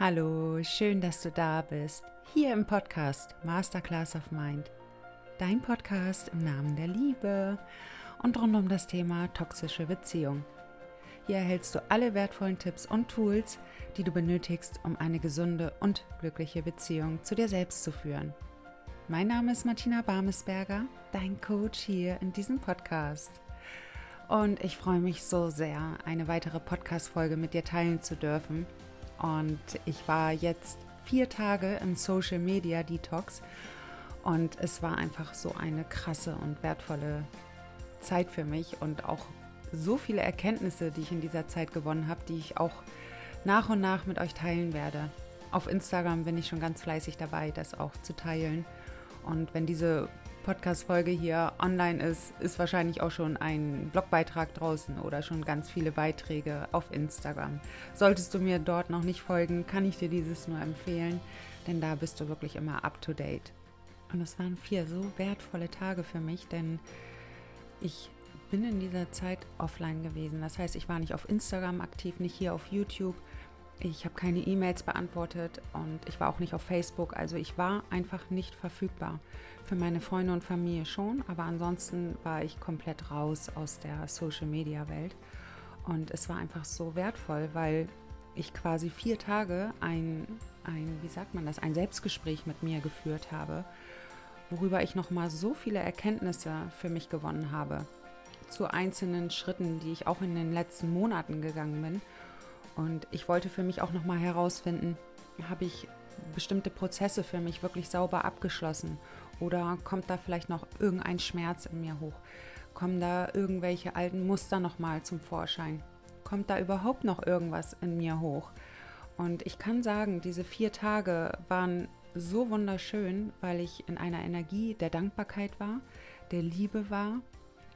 Hallo, schön, dass du da bist. Hier im Podcast Masterclass of Mind. Dein Podcast im Namen der Liebe und rund um das Thema toxische Beziehung. Hier erhältst du alle wertvollen Tipps und Tools, die du benötigst, um eine gesunde und glückliche Beziehung zu dir selbst zu führen. Mein Name ist Martina Barmesberger, dein Coach hier in diesem Podcast. Und ich freue mich so sehr, eine weitere Podcast-Folge mit dir teilen zu dürfen und ich war jetzt vier Tage im Social Media Detox und es war einfach so eine krasse und wertvolle Zeit für mich und auch so viele Erkenntnisse, die ich in dieser Zeit gewonnen habe, die ich auch nach und nach mit euch teilen werde. Auf Instagram bin ich schon ganz fleißig dabei, das auch zu teilen. Und wenn diese Podcast-Folge hier online ist, ist wahrscheinlich auch schon ein Blogbeitrag draußen oder schon ganz viele Beiträge auf Instagram. Solltest du mir dort noch nicht folgen, kann ich dir dieses nur empfehlen, denn da bist du wirklich immer up to date. Und es waren vier so wertvolle Tage für mich, denn ich bin in dieser Zeit offline gewesen. Das heißt, ich war nicht auf Instagram aktiv, nicht hier auf YouTube. Ich habe keine E-Mails beantwortet und ich war auch nicht auf Facebook. Also ich war einfach nicht verfügbar. Für meine Freunde und Familie schon, aber ansonsten war ich komplett raus aus der Social-Media-Welt. Und es war einfach so wertvoll, weil ich quasi vier Tage ein, ein, wie sagt man das, ein Selbstgespräch mit mir geführt habe, worüber ich nochmal so viele Erkenntnisse für mich gewonnen habe zu einzelnen Schritten, die ich auch in den letzten Monaten gegangen bin. Und ich wollte für mich auch nochmal herausfinden, habe ich bestimmte Prozesse für mich wirklich sauber abgeschlossen oder kommt da vielleicht noch irgendein Schmerz in mir hoch? Kommen da irgendwelche alten Muster nochmal zum Vorschein? Kommt da überhaupt noch irgendwas in mir hoch? Und ich kann sagen, diese vier Tage waren so wunderschön, weil ich in einer Energie der Dankbarkeit war, der Liebe war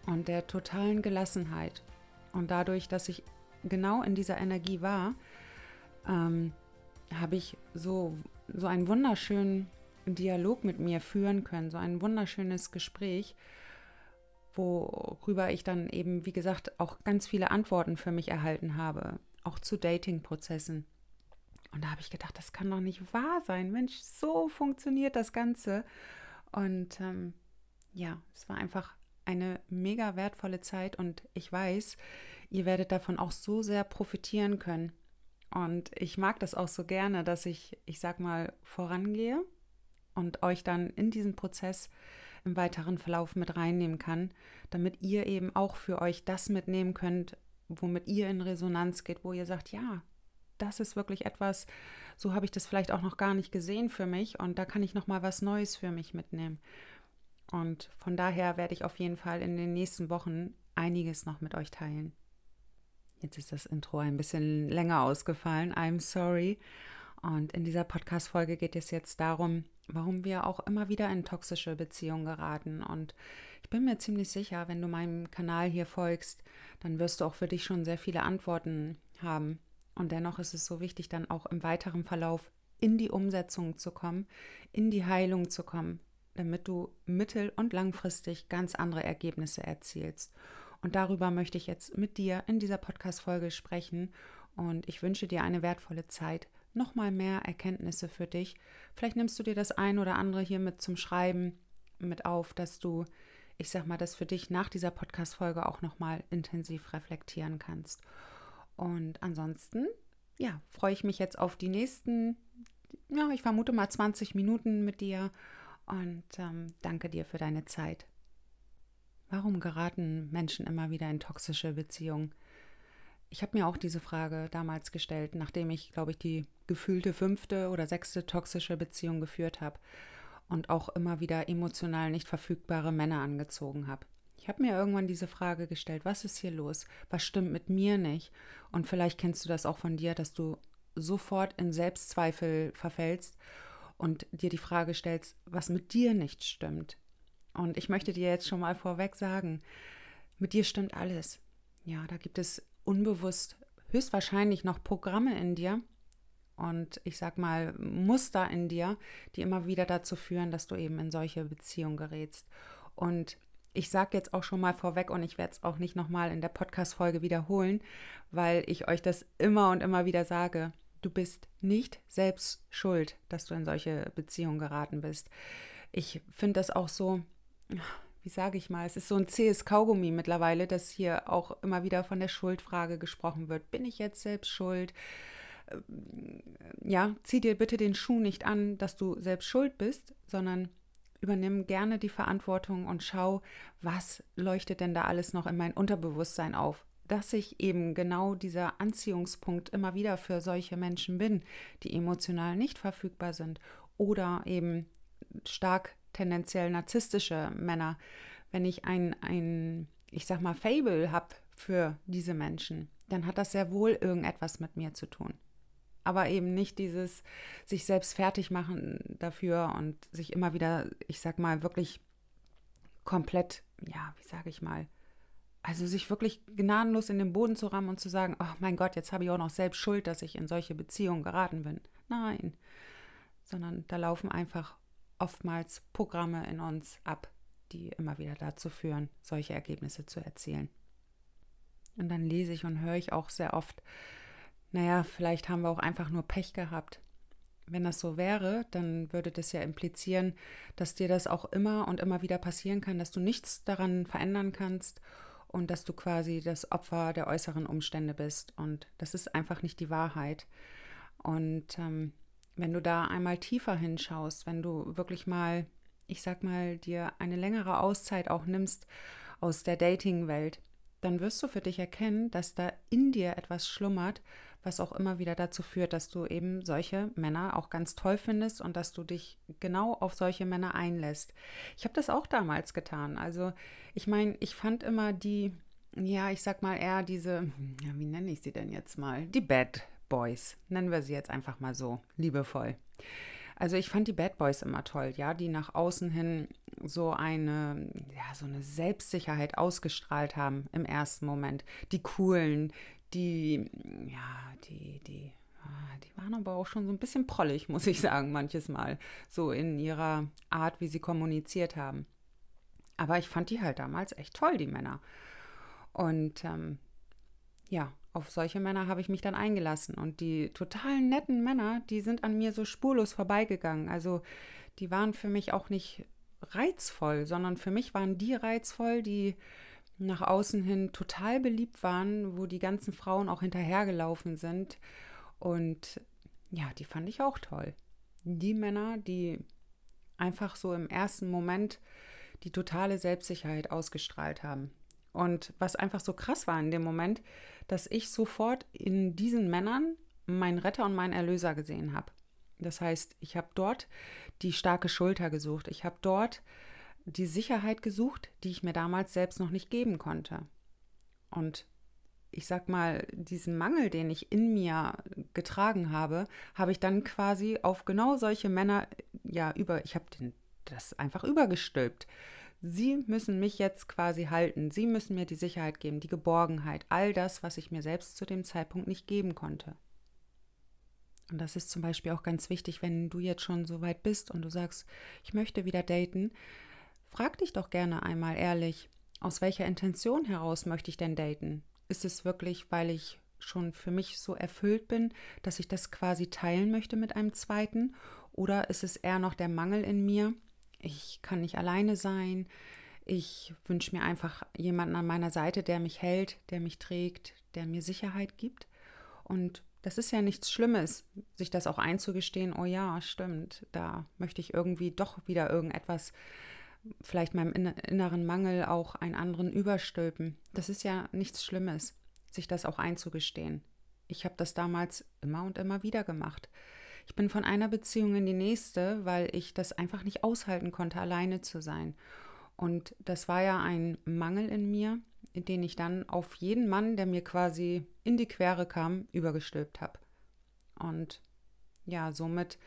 und der totalen Gelassenheit. Und dadurch, dass ich genau in dieser Energie war, ähm, habe ich so, so einen wunderschönen Dialog mit mir führen können, so ein wunderschönes Gespräch, worüber ich dann eben, wie gesagt, auch ganz viele Antworten für mich erhalten habe, auch zu Dating-Prozessen. Und da habe ich gedacht, das kann doch nicht wahr sein. Mensch, so funktioniert das Ganze. Und ähm, ja, es war einfach eine mega wertvolle Zeit und ich weiß, ihr werdet davon auch so sehr profitieren können. Und ich mag das auch so gerne, dass ich, ich sag mal, vorangehe und euch dann in diesen Prozess im weiteren Verlauf mit reinnehmen kann, damit ihr eben auch für euch das mitnehmen könnt, womit ihr in Resonanz geht, wo ihr sagt, ja, das ist wirklich etwas, so habe ich das vielleicht auch noch gar nicht gesehen für mich und da kann ich noch mal was Neues für mich mitnehmen. Und von daher werde ich auf jeden Fall in den nächsten Wochen einiges noch mit euch teilen. Jetzt ist das Intro ein bisschen länger ausgefallen. I'm sorry. Und in dieser Podcast-Folge geht es jetzt darum, warum wir auch immer wieder in toxische Beziehungen geraten. Und ich bin mir ziemlich sicher, wenn du meinem Kanal hier folgst, dann wirst du auch für dich schon sehr viele Antworten haben. Und dennoch ist es so wichtig, dann auch im weiteren Verlauf in die Umsetzung zu kommen, in die Heilung zu kommen, damit du mittel- und langfristig ganz andere Ergebnisse erzielst. Und darüber möchte ich jetzt mit dir in dieser Podcast-Folge sprechen. Und ich wünsche dir eine wertvolle Zeit nochmal mehr Erkenntnisse für dich. Vielleicht nimmst du dir das ein oder andere hier mit zum Schreiben mit auf, dass du, ich sag mal, das für dich nach dieser Podcast-Folge auch nochmal intensiv reflektieren kannst. Und ansonsten, ja, freue ich mich jetzt auf die nächsten, ja, ich vermute mal 20 Minuten mit dir und ähm, danke dir für deine Zeit. Warum geraten Menschen immer wieder in toxische Beziehungen? Ich habe mir auch diese Frage damals gestellt, nachdem ich, glaube ich, die gefühlte fünfte oder sechste toxische Beziehung geführt habe und auch immer wieder emotional nicht verfügbare Männer angezogen habe. Ich habe mir irgendwann diese Frage gestellt, was ist hier los? Was stimmt mit mir nicht? Und vielleicht kennst du das auch von dir, dass du sofort in Selbstzweifel verfällst und dir die Frage stellst, was mit dir nicht stimmt. Und ich möchte dir jetzt schon mal vorweg sagen, mit dir stimmt alles. Ja, da gibt es unbewusst höchstwahrscheinlich noch Programme in dir und ich sag mal Muster in dir, die immer wieder dazu führen, dass du eben in solche Beziehungen gerätst. Und ich sage jetzt auch schon mal vorweg und ich werde es auch nicht nochmal in der Podcast-Folge wiederholen, weil ich euch das immer und immer wieder sage. Du bist nicht selbst schuld, dass du in solche Beziehungen geraten bist. Ich finde das auch so, wie sage ich mal, es ist so ein zähes Kaugummi mittlerweile, dass hier auch immer wieder von der Schuldfrage gesprochen wird. Bin ich jetzt selbst schuld? Ähm, ja, zieh dir bitte den Schuh nicht an, dass du selbst schuld bist, sondern übernimm gerne die Verantwortung und schau, was leuchtet denn da alles noch in mein Unterbewusstsein auf dass ich eben genau dieser Anziehungspunkt immer wieder für solche Menschen bin, die emotional nicht verfügbar sind oder eben stark tendenziell narzisstische Männer, wenn ich ein, ein ich sag mal, Fable habe für diese Menschen, dann hat das sehr wohl irgendetwas mit mir zu tun. Aber eben nicht dieses sich selbst fertig machen dafür und sich immer wieder, ich sag mal, wirklich komplett, ja, wie sage ich mal, also sich wirklich gnadenlos in den Boden zu rammen und zu sagen, oh mein Gott, jetzt habe ich auch noch selbst Schuld, dass ich in solche Beziehungen geraten bin. Nein, sondern da laufen einfach oftmals Programme in uns ab, die immer wieder dazu führen, solche Ergebnisse zu erzielen. Und dann lese ich und höre ich auch sehr oft, naja, vielleicht haben wir auch einfach nur Pech gehabt. Wenn das so wäre, dann würde das ja implizieren, dass dir das auch immer und immer wieder passieren kann, dass du nichts daran verändern kannst und dass du quasi das Opfer der äußeren Umstände bist. Und das ist einfach nicht die Wahrheit. Und ähm, wenn du da einmal tiefer hinschaust, wenn du wirklich mal, ich sag mal, dir eine längere Auszeit auch nimmst aus der Dating-Welt, dann wirst du für dich erkennen, dass da in dir etwas schlummert, was auch immer wieder dazu führt, dass du eben solche Männer auch ganz toll findest und dass du dich genau auf solche Männer einlässt. Ich habe das auch damals getan. Also ich meine, ich fand immer die, ja, ich sag mal eher diese, ja, wie nenne ich sie denn jetzt mal? Die Bad Boys. Nennen wir sie jetzt einfach mal so, liebevoll. Also ich fand die Bad Boys immer toll, ja, die nach außen hin so eine, ja, so eine Selbstsicherheit ausgestrahlt haben im ersten Moment. Die coolen, die, ja, die, die, ah, die waren aber auch schon so ein bisschen prollig, muss ich sagen, manches Mal, so in ihrer Art, wie sie kommuniziert haben. Aber ich fand die halt damals echt toll, die Männer. Und ähm, ja, auf solche Männer habe ich mich dann eingelassen. Und die total netten Männer, die sind an mir so spurlos vorbeigegangen. Also die waren für mich auch nicht reizvoll, sondern für mich waren die reizvoll, die nach außen hin total beliebt waren, wo die ganzen Frauen auch hinterhergelaufen sind. Und ja, die fand ich auch toll. Die Männer, die einfach so im ersten Moment die totale Selbstsicherheit ausgestrahlt haben. Und was einfach so krass war in dem Moment, dass ich sofort in diesen Männern meinen Retter und meinen Erlöser gesehen habe. Das heißt, ich habe dort die starke Schulter gesucht. Ich habe dort die Sicherheit gesucht, die ich mir damals selbst noch nicht geben konnte. Und ich sag mal, diesen Mangel, den ich in mir getragen habe, habe ich dann quasi auf genau solche Männer, ja, über, ich habe das einfach übergestülpt. Sie müssen mich jetzt quasi halten. Sie müssen mir die Sicherheit geben, die Geborgenheit, all das, was ich mir selbst zu dem Zeitpunkt nicht geben konnte. Und das ist zum Beispiel auch ganz wichtig, wenn du jetzt schon so weit bist und du sagst, ich möchte wieder daten, Frag dich doch gerne einmal ehrlich, aus welcher Intention heraus möchte ich denn daten? Ist es wirklich, weil ich schon für mich so erfüllt bin, dass ich das quasi teilen möchte mit einem zweiten? Oder ist es eher noch der Mangel in mir? Ich kann nicht alleine sein. Ich wünsche mir einfach jemanden an meiner Seite, der mich hält, der mich trägt, der mir Sicherheit gibt. Und das ist ja nichts Schlimmes, sich das auch einzugestehen, oh ja, stimmt, da möchte ich irgendwie doch wieder irgendetwas vielleicht meinem inneren Mangel auch einen anderen überstülpen. Das ist ja nichts Schlimmes, sich das auch einzugestehen. Ich habe das damals immer und immer wieder gemacht. Ich bin von einer Beziehung in die nächste, weil ich das einfach nicht aushalten konnte, alleine zu sein. Und das war ja ein Mangel in mir, den ich dann auf jeden Mann, der mir quasi in die Quere kam, übergestülpt habe. Und ja, somit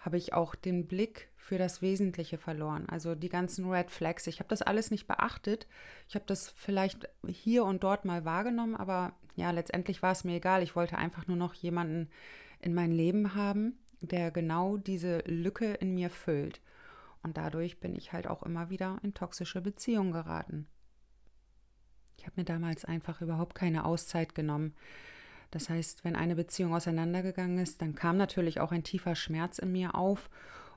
habe ich auch den Blick für das Wesentliche verloren. Also die ganzen Red Flags. Ich habe das alles nicht beachtet. Ich habe das vielleicht hier und dort mal wahrgenommen, aber ja, letztendlich war es mir egal. Ich wollte einfach nur noch jemanden in mein Leben haben, der genau diese Lücke in mir füllt. Und dadurch bin ich halt auch immer wieder in toxische Beziehungen geraten. Ich habe mir damals einfach überhaupt keine Auszeit genommen Das heißt, wenn eine Beziehung auseinandergegangen ist, dann kam natürlich auch ein tiefer Schmerz in mir auf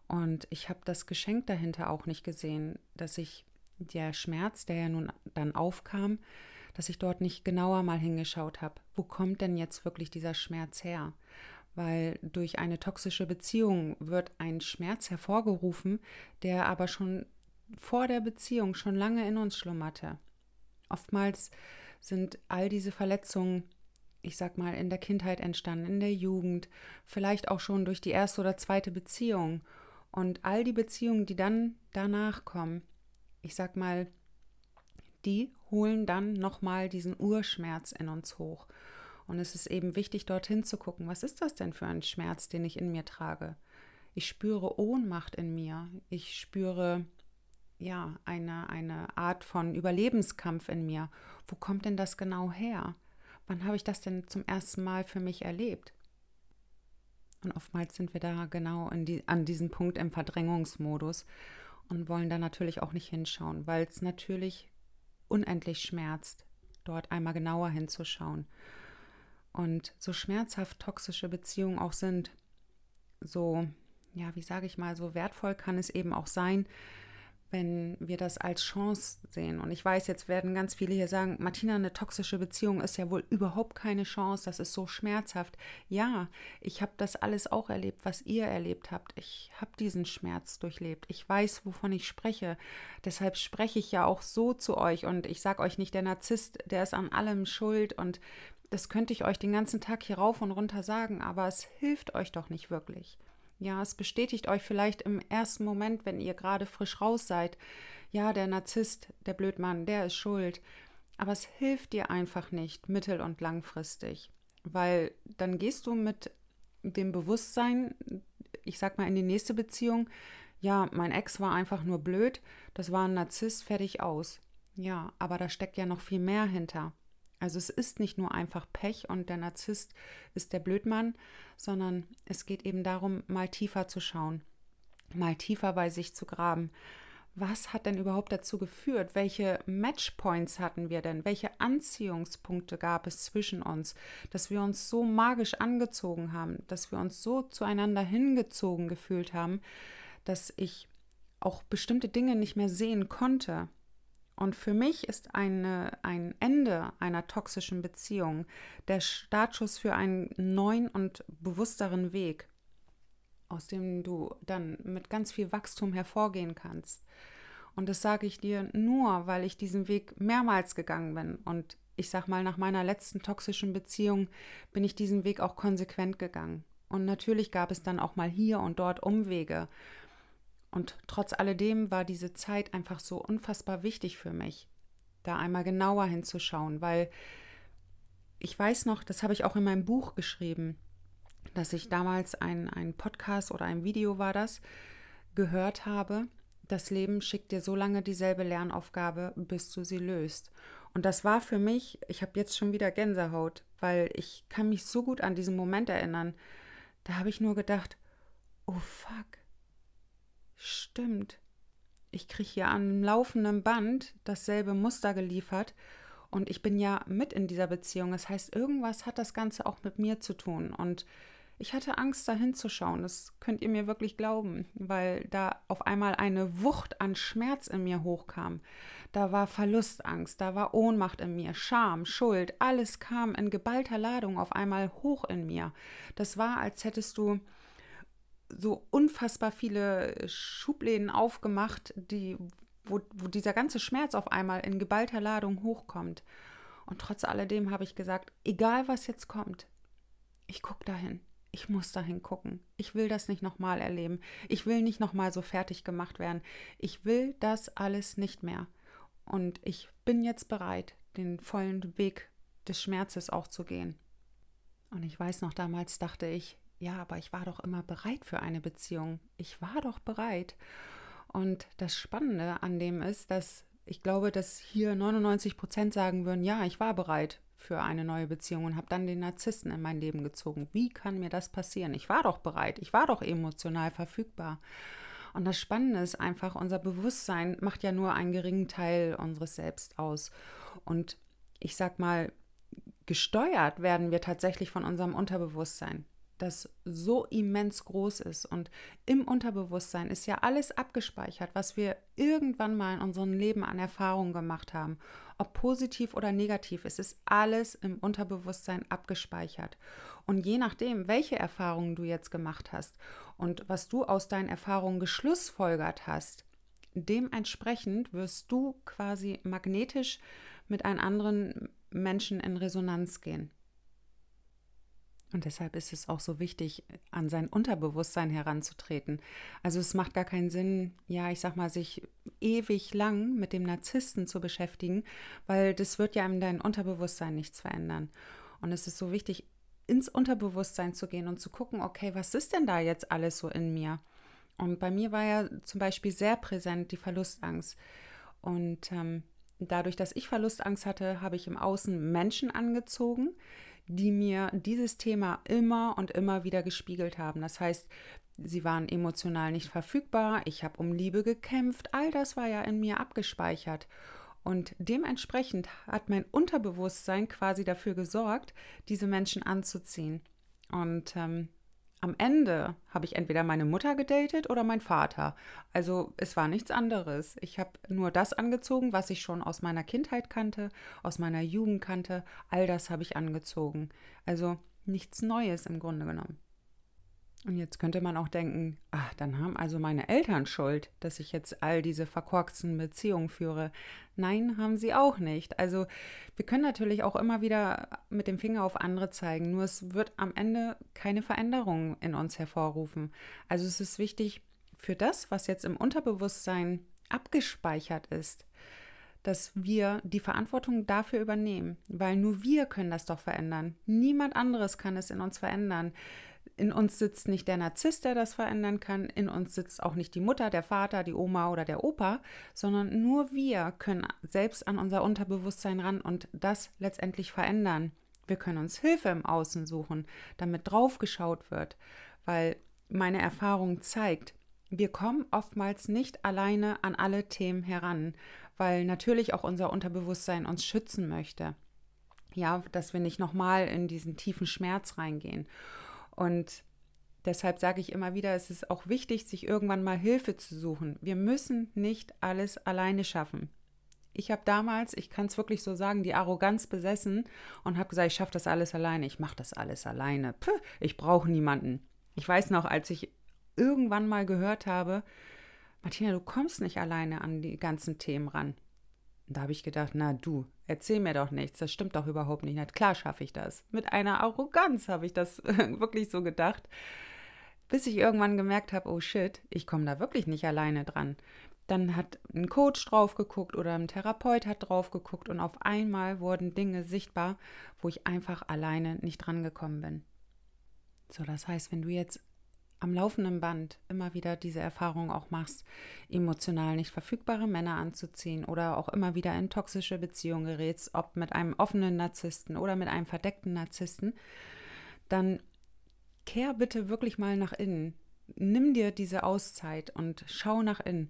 und ich habe das Geschenk dahinter auch nicht gesehen, dass ich der Schmerz, der ja nun dann aufkam, dass ich dort nicht genauer mal hingeschaut habe. Wo kommt denn jetzt wirklich dieser Schmerz her? Weil durch eine toxische Beziehung wird ein Schmerz hervorgerufen, der aber schon vor der Beziehung schon lange in uns schlummerte. Oftmals sind all diese Verletzungen, ich sag mal, in der Kindheit entstanden, in der Jugend, vielleicht auch schon durch die erste oder zweite Beziehung. Und all die Beziehungen, die dann danach kommen, ich sag mal, die holen dann nochmal diesen Urschmerz in uns hoch. Und es ist eben wichtig, dorthin zu gucken, was ist das denn für ein Schmerz, den ich in mir trage? Ich spüre Ohnmacht in mir. Ich spüre ja eine, eine Art von Überlebenskampf in mir. Wo kommt denn das genau her? Wann habe ich das denn zum ersten Mal für mich erlebt? Und oftmals sind wir da genau die, an diesem Punkt im Verdrängungsmodus und wollen da natürlich auch nicht hinschauen, weil es natürlich unendlich schmerzt, dort einmal genauer hinzuschauen. Und so schmerzhaft toxische Beziehungen auch sind, so, ja, wie sage ich mal, so wertvoll kann es eben auch sein, wenn wir das als Chance sehen. Und ich weiß, jetzt werden ganz viele hier sagen, Martina, eine toxische Beziehung ist ja wohl überhaupt keine Chance, das ist so schmerzhaft. Ja, ich habe das alles auch erlebt, was ihr erlebt habt. Ich habe diesen Schmerz durchlebt. Ich weiß, wovon ich spreche. Deshalb spreche ich ja auch so zu euch und ich sage euch nicht, der Narzisst, der ist an allem schuld und das könnte ich euch den ganzen Tag hier rauf und runter sagen, aber es hilft euch doch nicht wirklich. Ja, es bestätigt euch vielleicht im ersten Moment, wenn ihr gerade frisch raus seid. Ja, der Narzisst, der Blödmann, der ist schuld. Aber es hilft dir einfach nicht mittel- und langfristig, weil dann gehst du mit dem Bewusstsein, ich sag mal, in die nächste Beziehung. Ja, mein Ex war einfach nur blöd, das war ein Narzisst, fertig aus. Ja, aber da steckt ja noch viel mehr hinter. Also es ist nicht nur einfach Pech und der Narzisst ist der Blödmann, sondern es geht eben darum, mal tiefer zu schauen, mal tiefer bei sich zu graben. Was hat denn überhaupt dazu geführt? Welche Matchpoints hatten wir denn? Welche Anziehungspunkte gab es zwischen uns, dass wir uns so magisch angezogen haben, dass wir uns so zueinander hingezogen gefühlt haben, dass ich auch bestimmte Dinge nicht mehr sehen konnte? Und für mich ist eine, ein Ende einer toxischen Beziehung der Startschuss für einen neuen und bewussteren Weg, aus dem du dann mit ganz viel Wachstum hervorgehen kannst. Und das sage ich dir nur, weil ich diesen Weg mehrmals gegangen bin. Und ich sag mal, nach meiner letzten toxischen Beziehung bin ich diesen Weg auch konsequent gegangen. Und natürlich gab es dann auch mal hier und dort Umwege. Und trotz alledem war diese Zeit einfach so unfassbar wichtig für mich, da einmal genauer hinzuschauen, weil ich weiß noch, das habe ich auch in meinem Buch geschrieben, dass ich damals ein, ein Podcast oder ein Video war das, gehört habe, das Leben schickt dir so lange dieselbe Lernaufgabe, bis du sie löst. Und das war für mich, ich habe jetzt schon wieder Gänsehaut, weil ich kann mich so gut an diesen Moment erinnern. Da habe ich nur gedacht, oh fuck, Stimmt. Ich kriege hier am laufenden Band dasselbe Muster geliefert und ich bin ja mit in dieser Beziehung. Das heißt, irgendwas hat das Ganze auch mit mir zu tun. Und ich hatte Angst, da hinzuschauen. Das könnt ihr mir wirklich glauben, weil da auf einmal eine Wucht an Schmerz in mir hochkam. Da war Verlustangst, da war Ohnmacht in mir, Scham, Schuld, alles kam in geballter Ladung auf einmal hoch in mir. Das war, als hättest du so unfassbar viele Schubläden aufgemacht, die, wo, wo dieser ganze Schmerz auf einmal in geballter Ladung hochkommt. Und trotz alledem habe ich gesagt, egal was jetzt kommt, ich gucke dahin. Ich muss dahin gucken. Ich will das nicht nochmal erleben. Ich will nicht nochmal so fertig gemacht werden. Ich will das alles nicht mehr. Und ich bin jetzt bereit, den vollen Weg des Schmerzes auch zu gehen. Und ich weiß noch, damals dachte ich, ja, aber ich war doch immer bereit für eine Beziehung. Ich war doch bereit. Und das Spannende an dem ist, dass ich glaube, dass hier 99 Prozent sagen würden, ja, ich war bereit für eine neue Beziehung und habe dann den Narzissten in mein Leben gezogen. Wie kann mir das passieren? Ich war doch bereit, ich war doch emotional verfügbar. Und das Spannende ist einfach, unser Bewusstsein macht ja nur einen geringen Teil unseres Selbst aus. Und ich sag mal, gesteuert werden wir tatsächlich von unserem Unterbewusstsein das so immens groß ist. Und im Unterbewusstsein ist ja alles abgespeichert, was wir irgendwann mal in unserem Leben an Erfahrungen gemacht haben. Ob positiv oder negativ, es ist alles im Unterbewusstsein abgespeichert. Und je nachdem, welche Erfahrungen du jetzt gemacht hast und was du aus deinen Erfahrungen geschlussfolgert hast, dementsprechend wirst du quasi magnetisch mit einem anderen Menschen in Resonanz gehen. Und deshalb ist es auch so wichtig, an sein Unterbewusstsein heranzutreten. Also es macht gar keinen Sinn, ja, ich sag mal, sich ewig lang mit dem Narzissten zu beschäftigen, weil das wird ja in deinem Unterbewusstsein nichts verändern. Und es ist so wichtig, ins Unterbewusstsein zu gehen und zu gucken, okay, was ist denn da jetzt alles so in mir? Und bei mir war ja zum Beispiel sehr präsent die Verlustangst. Und ähm, dadurch, dass ich Verlustangst hatte, habe ich im Außen Menschen angezogen, die mir dieses Thema immer und immer wieder gespiegelt haben. Das heißt, sie waren emotional nicht verfügbar, ich habe um Liebe gekämpft, all das war ja in mir abgespeichert. Und dementsprechend hat mein Unterbewusstsein quasi dafür gesorgt, diese Menschen anzuziehen. Und ähm, am Ende habe ich entweder meine Mutter gedatet oder mein Vater. Also es war nichts anderes. Ich habe nur das angezogen, was ich schon aus meiner Kindheit kannte, aus meiner Jugend kannte. All das habe ich angezogen. Also nichts Neues im Grunde genommen. Und jetzt könnte man auch denken, ach, dann haben also meine Eltern Schuld, dass ich jetzt all diese verkorksten Beziehungen führe. Nein, haben sie auch nicht. Also wir können natürlich auch immer wieder mit dem Finger auf andere zeigen, nur es wird am Ende keine Veränderung in uns hervorrufen. Also es ist wichtig für das, was jetzt im Unterbewusstsein abgespeichert ist, dass wir die Verantwortung dafür übernehmen, weil nur wir können das doch verändern. Niemand anderes kann es in uns verändern in uns sitzt nicht der Narzisst, der das verändern kann, in uns sitzt auch nicht die Mutter, der Vater, die Oma oder der Opa, sondern nur wir können selbst an unser Unterbewusstsein ran und das letztendlich verändern. Wir können uns Hilfe im Außen suchen, damit draufgeschaut wird, weil meine Erfahrung zeigt, wir kommen oftmals nicht alleine an alle Themen heran, weil natürlich auch unser Unterbewusstsein uns schützen möchte. Ja, dass wir nicht nochmal in diesen tiefen Schmerz reingehen. Und deshalb sage ich immer wieder, es ist auch wichtig, sich irgendwann mal Hilfe zu suchen. Wir müssen nicht alles alleine schaffen. Ich habe damals, ich kann es wirklich so sagen, die Arroganz besessen und habe gesagt, ich schaffe das alles alleine, ich mache das alles alleine. Puh, ich brauche niemanden. Ich weiß noch, als ich irgendwann mal gehört habe, Martina, du kommst nicht alleine an die ganzen Themen ran. Da habe ich gedacht, na du, erzähl mir doch nichts, das stimmt doch überhaupt nicht. Na klar schaffe ich das. Mit einer Arroganz habe ich das wirklich so gedacht, bis ich irgendwann gemerkt habe, oh shit, ich komme da wirklich nicht alleine dran. Dann hat ein Coach drauf geguckt oder ein Therapeut hat drauf geguckt und auf einmal wurden Dinge sichtbar, wo ich einfach alleine nicht dran gekommen bin. So, das heißt, wenn du jetzt am laufenden Band immer wieder diese Erfahrung auch machst, emotional nicht verfügbare Männer anzuziehen oder auch immer wieder in toxische Beziehungen gerätst, ob mit einem offenen Narzissten oder mit einem verdeckten Narzissten, dann kehr bitte wirklich mal nach innen. Nimm dir diese Auszeit und schau nach innen.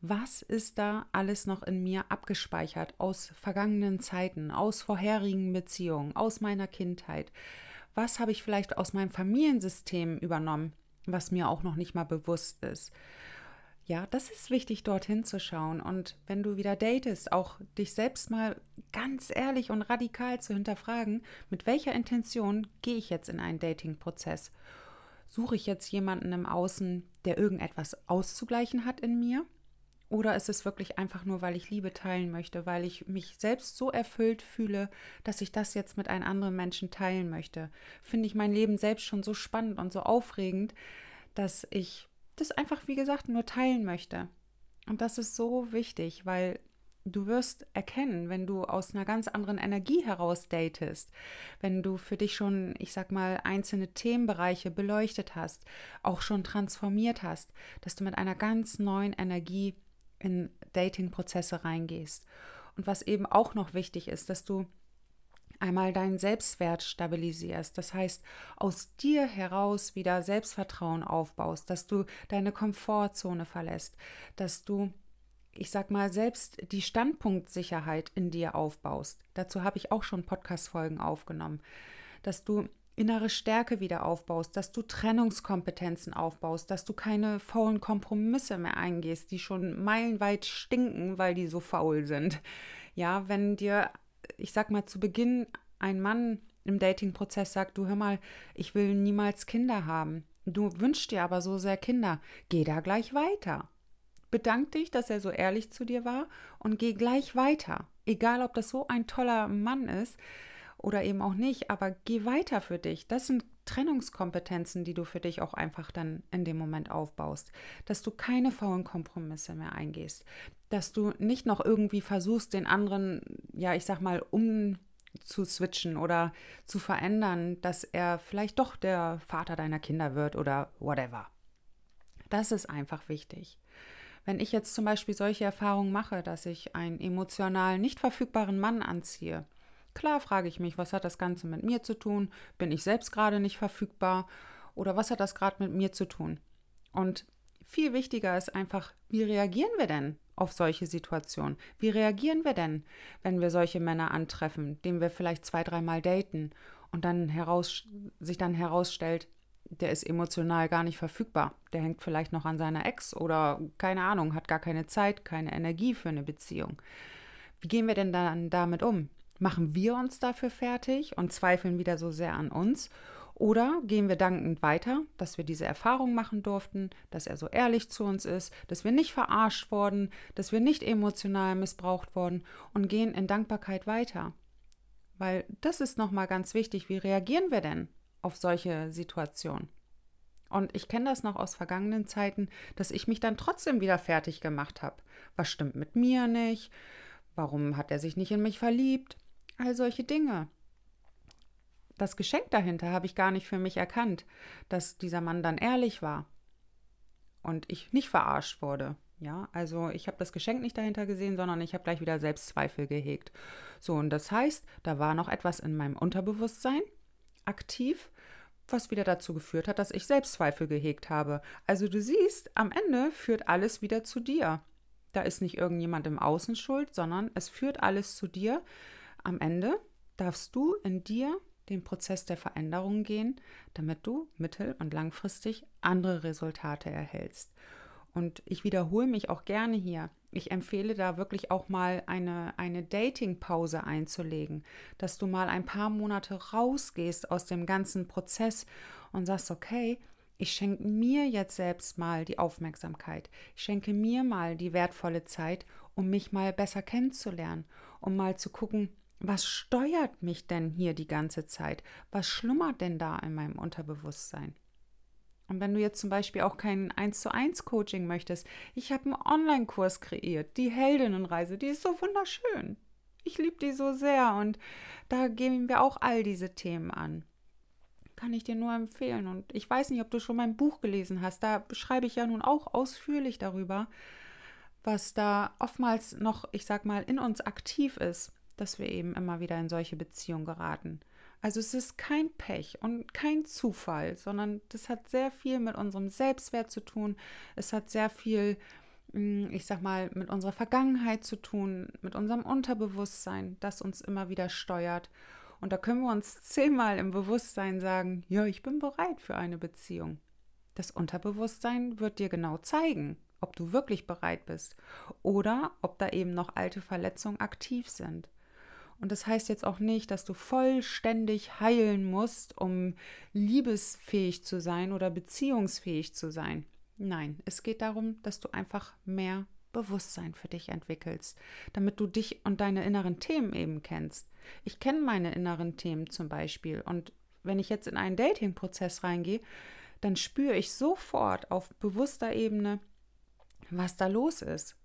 Was ist da alles noch in mir abgespeichert aus vergangenen Zeiten, aus vorherigen Beziehungen, aus meiner Kindheit? Was habe ich vielleicht aus meinem Familiensystem übernommen? Was mir auch noch nicht mal bewusst ist. Ja, das ist wichtig, dorthin zu schauen. Und wenn du wieder datest, auch dich selbst mal ganz ehrlich und radikal zu hinterfragen, mit welcher Intention gehe ich jetzt in einen Dating-Prozess? Suche ich jetzt jemanden im Außen, der irgendetwas auszugleichen hat in mir? Oder ist es wirklich einfach nur, weil ich Liebe teilen möchte, weil ich mich selbst so erfüllt fühle, dass ich das jetzt mit einem anderen Menschen teilen möchte? Finde ich mein Leben selbst schon so spannend und so aufregend, dass ich das einfach, wie gesagt, nur teilen möchte. Und das ist so wichtig, weil du wirst erkennen, wenn du aus einer ganz anderen Energie heraus datest, wenn du für dich schon, ich sag mal, einzelne Themenbereiche beleuchtet hast, auch schon transformiert hast, dass du mit einer ganz neuen Energie in Dating-Prozesse reingehst. Und was eben auch noch wichtig ist, dass du einmal deinen Selbstwert stabilisierst. Das heißt, aus dir heraus wieder Selbstvertrauen aufbaust, dass du deine Komfortzone verlässt, dass du ich sag mal, selbst die Standpunktsicherheit in dir aufbaust. Dazu habe ich auch schon Podcast-Folgen aufgenommen. Dass du innere Stärke wieder aufbaust, dass du Trennungskompetenzen aufbaust, dass du keine faulen Kompromisse mehr eingehst, die schon meilenweit stinken, weil die so faul sind. Ja, wenn dir, ich sag mal, zu Beginn ein Mann im Dating-Prozess sagt, du hör mal, ich will niemals Kinder haben. Du wünschst dir aber so sehr Kinder. Geh da gleich weiter. Bedank dich, dass er so ehrlich zu dir war und geh gleich weiter. Egal, ob das so ein toller Mann ist oder eben auch nicht, aber geh weiter für dich. Das sind Trennungskompetenzen, die du für dich auch einfach dann in dem Moment aufbaust. Dass du keine faulen Kompromisse mehr eingehst. Dass du nicht noch irgendwie versuchst, den anderen, ja, ich sag mal, um zu switchen oder zu verändern, dass er vielleicht doch der Vater deiner Kinder wird oder whatever. Das ist einfach wichtig. Wenn ich jetzt zum Beispiel solche Erfahrungen mache, dass ich einen emotional nicht verfügbaren Mann anziehe, klar frage ich mich, was hat das Ganze mit mir zu tun? Bin ich selbst gerade nicht verfügbar? Oder was hat das gerade mit mir zu tun? Und viel wichtiger ist einfach, wie reagieren wir denn auf solche Situationen? Wie reagieren wir denn, wenn wir solche Männer antreffen, denen wir vielleicht zwei, dreimal daten und dann heraus, sich dann herausstellt, der ist emotional gar nicht verfügbar. Der hängt vielleicht noch an seiner Ex oder keine Ahnung, hat gar keine Zeit, keine Energie für eine Beziehung. Wie gehen wir denn dann damit um? Machen wir uns dafür fertig und zweifeln wieder so sehr an uns? Oder gehen wir dankend weiter, dass wir diese Erfahrung machen durften, dass er so ehrlich zu uns ist, dass wir nicht verarscht wurden, dass wir nicht emotional missbraucht wurden und gehen in Dankbarkeit weiter? Weil das ist nochmal ganz wichtig. Wie reagieren wir denn auf solche Situationen. Und ich kenne das noch aus vergangenen Zeiten, dass ich mich dann trotzdem wieder fertig gemacht habe. Was stimmt mit mir nicht? Warum hat er sich nicht in mich verliebt? All solche Dinge. Das Geschenk dahinter habe ich gar nicht für mich erkannt, dass dieser Mann dann ehrlich war und ich nicht verarscht wurde. Ja, also ich habe das Geschenk nicht dahinter gesehen, sondern ich habe gleich wieder Selbstzweifel gehegt. So, und das heißt, da war noch etwas in meinem Unterbewusstsein, aktiv, was wieder dazu geführt hat, dass ich Selbstzweifel gehegt habe. Also du siehst, am Ende führt alles wieder zu dir. Da ist nicht irgendjemand im Außen schuld, sondern es führt alles zu dir. Am Ende darfst du in dir den Prozess der Veränderung gehen, damit du mittel- und langfristig andere Resultate erhältst. Und ich wiederhole mich auch gerne hier. Ich empfehle da wirklich auch mal eine, eine Dating-Pause einzulegen, dass du mal ein paar Monate rausgehst aus dem ganzen Prozess und sagst, okay, ich schenke mir jetzt selbst mal die Aufmerksamkeit. Ich schenke mir mal die wertvolle Zeit, um mich mal besser kennenzulernen, um mal zu gucken, was steuert mich denn hier die ganze Zeit? Was schlummert denn da in meinem Unterbewusstsein? Und wenn du jetzt zum Beispiel auch kein 1 zu 1 Coaching möchtest, ich habe einen Online-Kurs kreiert, die Heldinnenreise, die ist so wunderschön. Ich liebe die so sehr und da gehen wir auch all diese Themen an. Kann ich dir nur empfehlen. Und ich weiß nicht, ob du schon mein Buch gelesen hast. Da beschreibe ich ja nun auch ausführlich darüber, was da oftmals noch, ich sag mal, in uns aktiv ist, dass wir eben immer wieder in solche Beziehungen geraten. Also es ist kein Pech und kein Zufall, sondern das hat sehr viel mit unserem Selbstwert zu tun. Es hat sehr viel, hm, ich sag mal, mit unserer Vergangenheit zu tun, mit unserem Unterbewusstsein, das uns immer wieder steuert. Und da können wir uns zehnmal im Bewusstsein sagen, ja, ich bin bereit für eine Beziehung. Das Unterbewusstsein wird dir genau zeigen, ob du wirklich bereit bist oder ob da eben noch alte Verletzungen aktiv sind. Und das heißt jetzt auch nicht, dass du vollständig heilen musst, um liebesfähig zu sein oder beziehungsfähig zu sein. Nein, es geht darum, dass du einfach mehr Bewusstsein für dich entwickelst, damit du dich und deine inneren Themen eben kennst. Ich kenne meine inneren Themen zum Beispiel und wenn ich jetzt in einen Dating-Prozess reingehe, dann spüre ich sofort auf bewusster Ebene, was da los ist.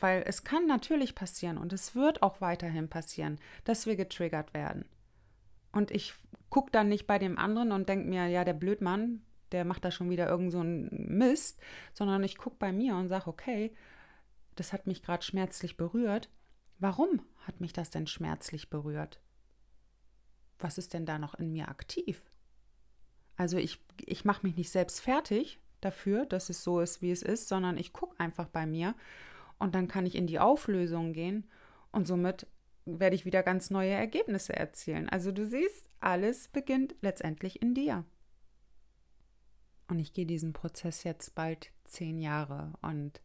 Weil es kann natürlich passieren und es wird auch weiterhin passieren, dass wir getriggert werden. Und ich gucke dann nicht bei dem anderen und denke mir, ja, der Blödmann, der macht da schon wieder irgend so einen Mist, sondern ich gucke bei mir und sage, okay, das hat mich gerade schmerzlich berührt. Warum hat mich das denn schmerzlich berührt? Was ist denn da noch in mir aktiv? Also ich, ich mache mich nicht selbst fertig dafür, dass es so ist, wie es ist, sondern ich gucke einfach bei mir und dann kann ich in die Auflösung gehen und somit werde ich wieder ganz neue Ergebnisse erzielen. Also du siehst, alles beginnt letztendlich in dir. Und ich gehe diesen Prozess jetzt bald zehn Jahre und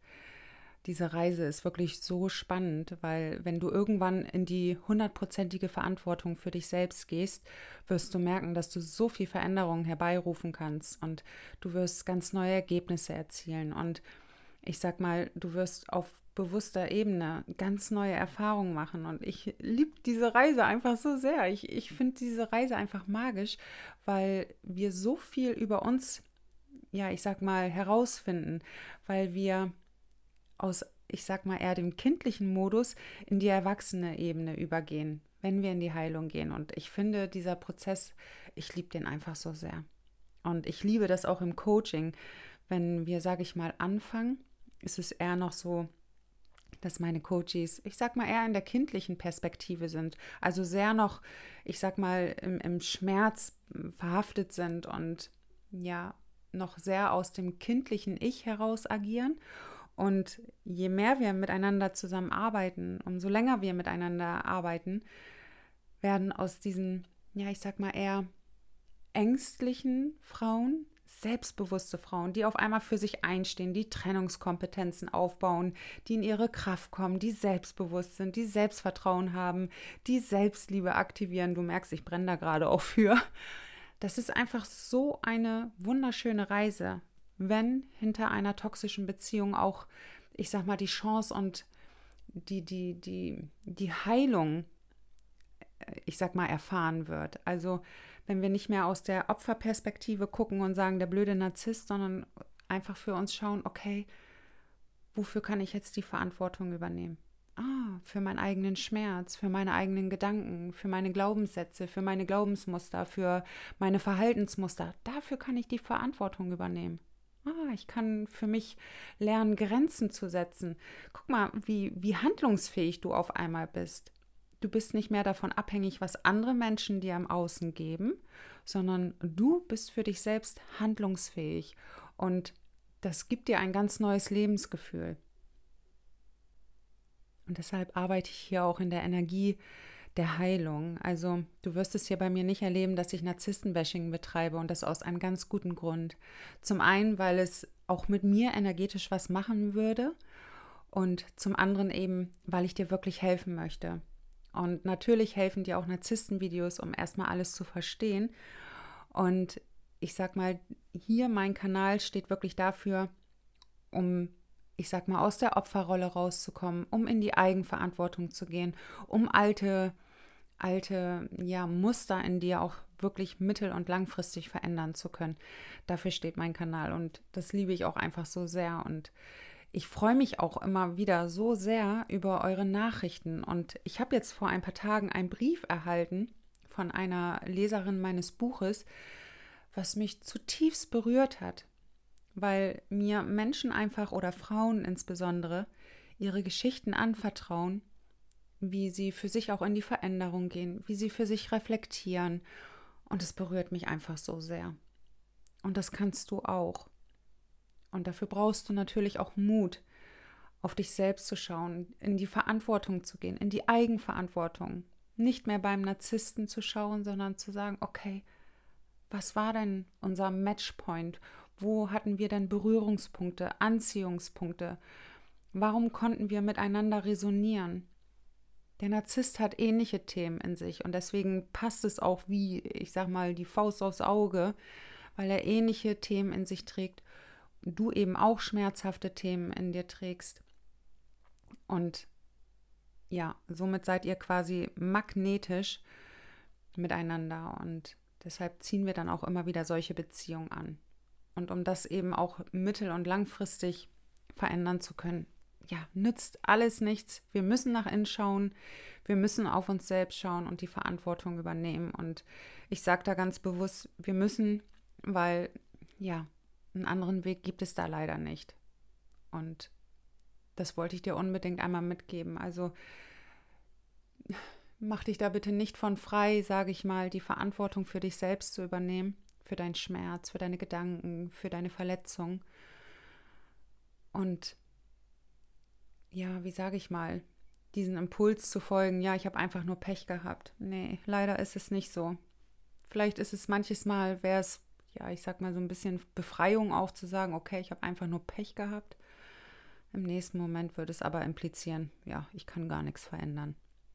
diese Reise ist wirklich so spannend, weil wenn du irgendwann in die hundertprozentige Verantwortung für dich selbst gehst, wirst du merken, dass du so viel Veränderung herbeirufen kannst und du wirst ganz neue Ergebnisse erzielen und ich sag mal, du wirst auf bewusster Ebene ganz neue Erfahrungen machen. Und ich liebe diese Reise einfach so sehr. Ich, ich finde diese Reise einfach magisch, weil wir so viel über uns, ja, ich sag mal, herausfinden, weil wir aus, ich sag mal, eher dem kindlichen Modus in die erwachsene Ebene übergehen, wenn wir in die Heilung gehen. Und ich finde, dieser Prozess, ich liebe den einfach so sehr. Und ich liebe das auch im Coaching, wenn wir, sage ich mal, anfangen, ist es eher noch so, dass meine Coaches, ich sag mal, eher in der kindlichen Perspektive sind. Also sehr noch, ich sag mal, im, im Schmerz verhaftet sind und ja, noch sehr aus dem kindlichen Ich heraus agieren. Und je mehr wir miteinander zusammenarbeiten, umso länger wir miteinander arbeiten, werden aus diesen, ja, ich sag mal, eher ängstlichen Frauen selbstbewusste Frauen, die auf einmal für sich einstehen, die Trennungskompetenzen aufbauen, die in ihre Kraft kommen, die selbstbewusst sind, die Selbstvertrauen haben, die Selbstliebe aktivieren. Du merkst, ich brenne da gerade auch für. Das ist einfach so eine wunderschöne Reise, wenn hinter einer toxischen Beziehung auch, ich sag mal, die Chance und die, die, die, die Heilung, äh, ich sag mal, erfahren wird. Also wenn wir nicht mehr aus der Opferperspektive gucken und sagen, der blöde Narzisst, sondern einfach für uns schauen, okay, wofür kann ich jetzt die Verantwortung übernehmen? Ah, für meinen eigenen Schmerz, für meine eigenen Gedanken, für meine Glaubenssätze, für meine Glaubensmuster, für meine Verhaltensmuster. Dafür kann ich die Verantwortung übernehmen. Ah, ich kann für mich lernen, Grenzen zu setzen. Guck mal, wie, wie handlungsfähig du auf einmal bist. Du bist nicht mehr davon abhängig, was andere Menschen dir im Außen geben, sondern du bist für dich selbst handlungsfähig und das gibt dir ein ganz neues Lebensgefühl. Und deshalb arbeite ich hier auch in der Energie der Heilung. Also du wirst es hier bei mir nicht erleben, dass ich Narzisstenbashing betreibe und das aus einem ganz guten Grund. Zum einen, weil es auch mit mir energetisch was machen würde und zum anderen eben, weil ich dir wirklich helfen möchte. Und natürlich helfen dir auch Narzisstenvideos, um erstmal alles zu verstehen. Und ich sag mal, hier mein Kanal steht wirklich dafür, um, ich sag mal, aus der Opferrolle rauszukommen, um in die Eigenverantwortung zu gehen, um alte, alte ja, Muster in dir auch wirklich mittel- und langfristig verändern zu können. Dafür steht mein Kanal und das liebe ich auch einfach so sehr. Und ich freue mich auch immer wieder so sehr über eure Nachrichten. Und ich habe jetzt vor ein paar Tagen einen Brief erhalten von einer Leserin meines Buches, was mich zutiefst berührt hat, weil mir Menschen einfach oder Frauen insbesondere ihre Geschichten anvertrauen, wie sie für sich auch in die Veränderung gehen, wie sie für sich reflektieren. Und es berührt mich einfach so sehr. Und das kannst du auch. Und dafür brauchst du natürlich auch Mut, auf dich selbst zu schauen, in die Verantwortung zu gehen, in die Eigenverantwortung. Nicht mehr beim Narzissten zu schauen, sondern zu sagen, okay, was war denn unser Matchpoint? Wo hatten wir denn Berührungspunkte, Anziehungspunkte? Warum konnten wir miteinander resonieren? Der Narzisst hat ähnliche Themen in sich und deswegen passt es auch wie, ich sag mal, die Faust aufs Auge, weil er ähnliche Themen in sich trägt du eben auch schmerzhafte Themen in dir trägst. Und ja, somit seid ihr quasi magnetisch miteinander und deshalb ziehen wir dann auch immer wieder solche Beziehungen an. Und um das eben auch mittel- und langfristig verändern zu können, ja, nützt alles nichts. Wir müssen nach innen schauen, wir müssen auf uns selbst schauen und die Verantwortung übernehmen. Und ich sage da ganz bewusst, wir müssen, weil ja, einen anderen Weg gibt es da leider nicht. Und das wollte ich dir unbedingt einmal mitgeben. Also mach dich da bitte nicht von frei, sage ich mal, die Verantwortung für dich selbst zu übernehmen, für deinen Schmerz, für deine Gedanken, für deine Verletzung. Und ja, wie sage ich mal, diesen Impuls zu folgen, ja, ich habe einfach nur Pech gehabt. Nee, leider ist es nicht so. Vielleicht ist es manches Mal, wäre es, ja, ich sag mal so ein bisschen Befreiung auch zu sagen, okay, ich habe einfach nur Pech gehabt. Im nächsten Moment würde es aber implizieren, ja, ich kann gar nichts verändern.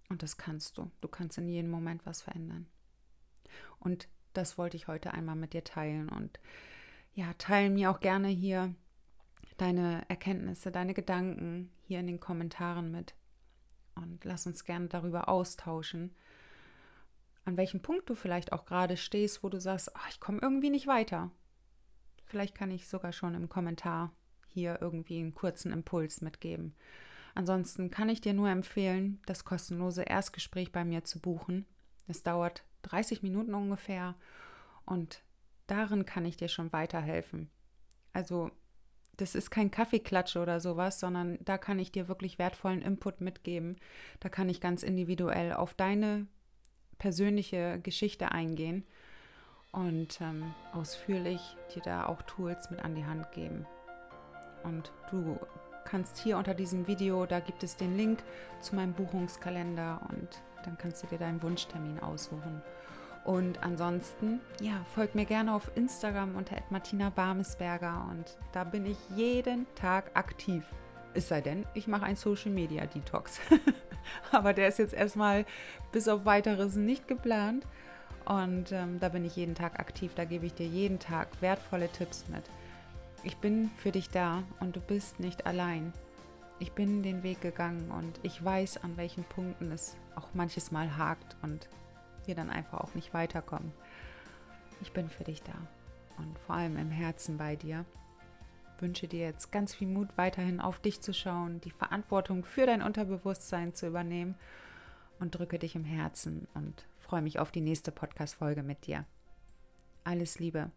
Und das kannst du. Du kannst in jedem Moment was verändern. Und das wollte ich heute einmal mit dir teilen. Und ja, teile mir auch gerne hier deine Erkenntnisse, deine Gedanken hier in den Kommentaren mit. Und lass uns gerne darüber austauschen, an welchem Punkt du vielleicht auch gerade stehst, wo du sagst, ach, ich komme irgendwie nicht weiter. Vielleicht kann ich sogar schon im Kommentar hier irgendwie einen kurzen Impuls mitgeben. Ansonsten kann ich dir nur empfehlen, das kostenlose Erstgespräch bei mir zu buchen. Es dauert 30 Minuten ungefähr und darin kann ich dir schon weiterhelfen. Also das ist kein Kaffeeklatsche oder sowas, sondern da kann ich dir wirklich wertvollen Input mitgeben. Da kann ich ganz individuell auf deine persönliche Geschichte eingehen und ähm, ausführlich dir da auch Tools mit an die Hand geben. Und du kannst hier unter diesem Video, da gibt es den Link zu meinem Buchungskalender und dann kannst du dir deinen Wunschtermin aussuchen. Und ansonsten, ja, folg mir gerne auf Instagram unter Martina Barmesberger und da bin ich jeden Tag aktiv. Es sei denn, ich mache ein Social Media Detox. Aber der ist jetzt erstmal bis auf weiteres nicht geplant. Und ähm, da bin ich jeden Tag aktiv. Da gebe ich dir jeden Tag wertvolle Tipps mit. Ich bin für dich da und du bist nicht allein. Ich bin den Weg gegangen und ich weiß, an welchen Punkten es auch manches Mal hakt und wir dann einfach auch nicht weiterkommen. Ich bin für dich da und vor allem im Herzen bei dir. Wünsche dir jetzt ganz viel Mut, weiterhin auf dich zu schauen, die Verantwortung für dein Unterbewusstsein zu übernehmen und drücke dich im Herzen und freue mich auf die nächste Podcast-Folge mit dir. Alles Liebe,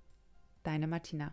deine Martina.